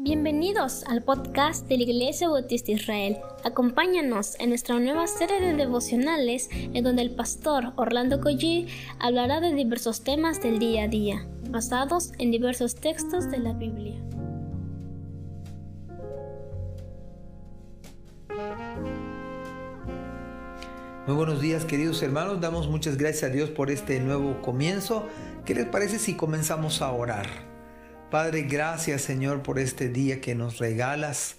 Bienvenidos al podcast de la Iglesia Bautista Israel. Acompáñanos en nuestra nueva serie de devocionales en donde el pastor Orlando Collie hablará de diversos temas del día a día, basados en diversos textos de la Biblia. Muy buenos días queridos hermanos, damos muchas gracias a Dios por este nuevo comienzo. ¿Qué les parece si comenzamos a orar? Padre, gracias Señor por este día que nos regalas.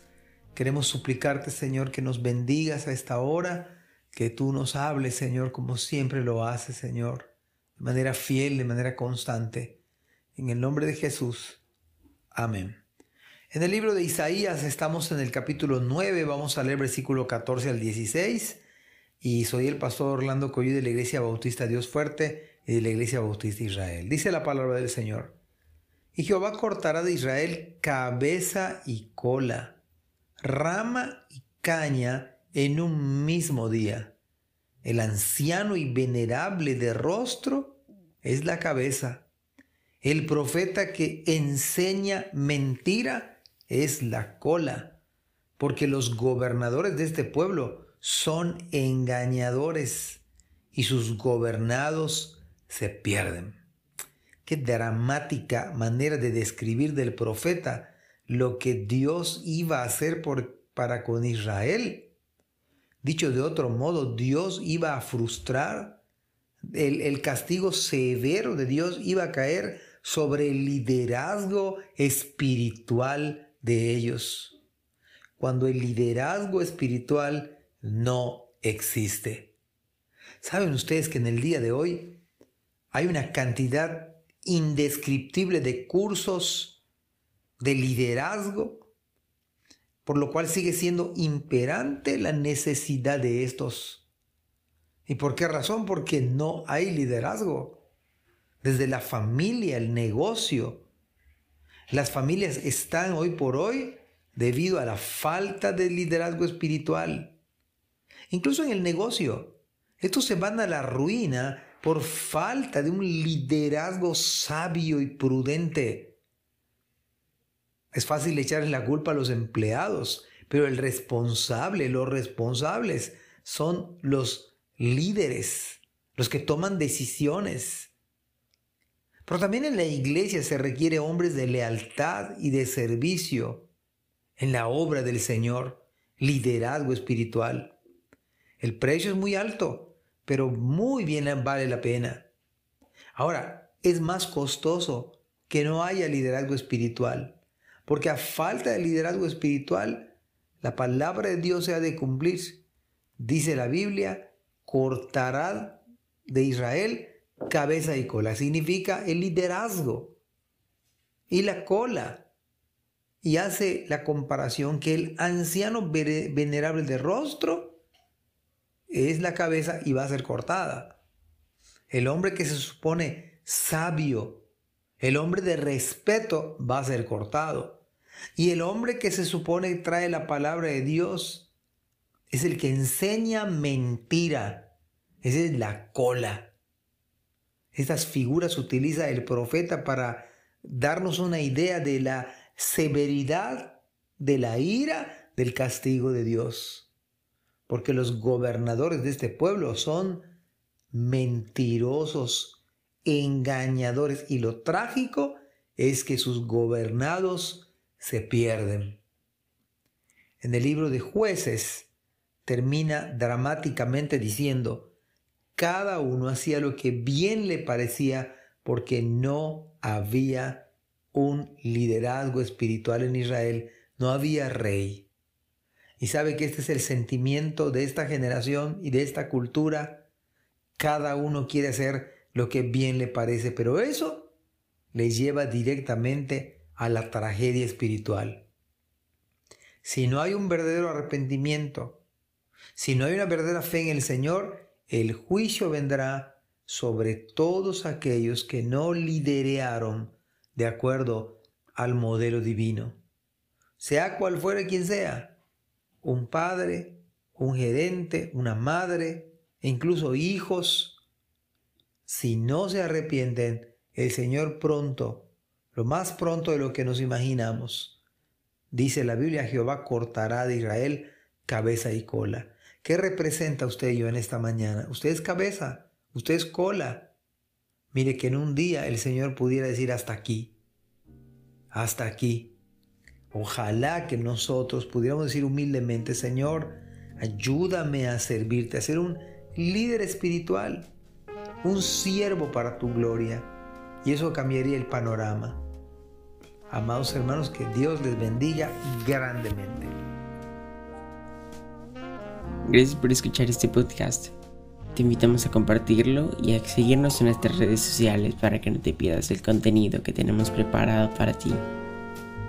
Queremos suplicarte Señor que nos bendigas a esta hora, que tú nos hables Señor como siempre lo haces Señor, de manera fiel, de manera constante. En el nombre de Jesús. Amén. En el libro de Isaías estamos en el capítulo 9, vamos a leer versículo 14 al 16 y soy el pastor Orlando Coyú de la Iglesia Bautista Dios Fuerte y de la Iglesia Bautista Israel. Dice la palabra del Señor. Y Jehová cortará de Israel cabeza y cola, rama y caña en un mismo día. El anciano y venerable de rostro es la cabeza. El profeta que enseña mentira es la cola, porque los gobernadores de este pueblo son engañadores y sus gobernados se pierden. Qué dramática manera de describir del profeta lo que Dios iba a hacer por, para con Israel. Dicho de otro modo, Dios iba a frustrar, el, el castigo severo de Dios iba a caer sobre el liderazgo espiritual de ellos. Cuando el liderazgo espiritual no existe. ¿Saben ustedes que en el día de hoy hay una cantidad indescriptible de cursos de liderazgo, por lo cual sigue siendo imperante la necesidad de estos. ¿Y por qué razón? Porque no hay liderazgo. Desde la familia, el negocio. Las familias están hoy por hoy debido a la falta de liderazgo espiritual. Incluso en el negocio. Estos se van a la ruina por falta de un liderazgo sabio y prudente. Es fácil echarle la culpa a los empleados, pero el responsable, los responsables son los líderes, los que toman decisiones. Pero también en la iglesia se requiere hombres de lealtad y de servicio en la obra del Señor, liderazgo espiritual. El precio es muy alto, pero muy bien vale la pena. Ahora, es más costoso que no haya liderazgo espiritual, porque a falta de liderazgo espiritual, la palabra de Dios se ha de cumplir. Dice la Biblia, cortará de Israel cabeza y cola. Significa el liderazgo y la cola. Y hace la comparación que el anciano venerable de rostro es la cabeza y va a ser cortada. El hombre que se supone sabio, el hombre de respeto va a ser cortado. Y el hombre que se supone trae la palabra de Dios es el que enseña mentira. Esa es la cola. Estas figuras utiliza el profeta para darnos una idea de la severidad, de la ira, del castigo de Dios porque los gobernadores de este pueblo son mentirosos, engañadores, y lo trágico es que sus gobernados se pierden. En el libro de jueces termina dramáticamente diciendo, cada uno hacía lo que bien le parecía porque no había un liderazgo espiritual en Israel, no había rey y sabe que este es el sentimiento de esta generación y de esta cultura. Cada uno quiere hacer lo que bien le parece, pero eso le lleva directamente a la tragedia espiritual. Si no hay un verdadero arrepentimiento, si no hay una verdadera fe en el Señor, el juicio vendrá sobre todos aquellos que no liderearon de acuerdo al modelo divino. Sea cual fuere quien sea, un padre, un gerente, una madre e incluso hijos, si no se arrepienten, el Señor pronto, lo más pronto de lo que nos imaginamos, Dice la Biblia, Jehová cortará de Israel cabeza y cola. ¿Qué representa usted y yo en esta mañana? Usted es cabeza, usted es cola. Mire que en un día el Señor pudiera decir hasta aquí, hasta aquí. Ojalá que nosotros pudiéramos decir humildemente, Señor, ayúdame a servirte, a ser un líder espiritual, un siervo para tu gloria. Y eso cambiaría el panorama. Amados hermanos, que Dios les bendiga grandemente. Gracias por escuchar este podcast. Te invitamos a compartirlo y a seguirnos en nuestras redes sociales para que no te pierdas el contenido que tenemos preparado para ti.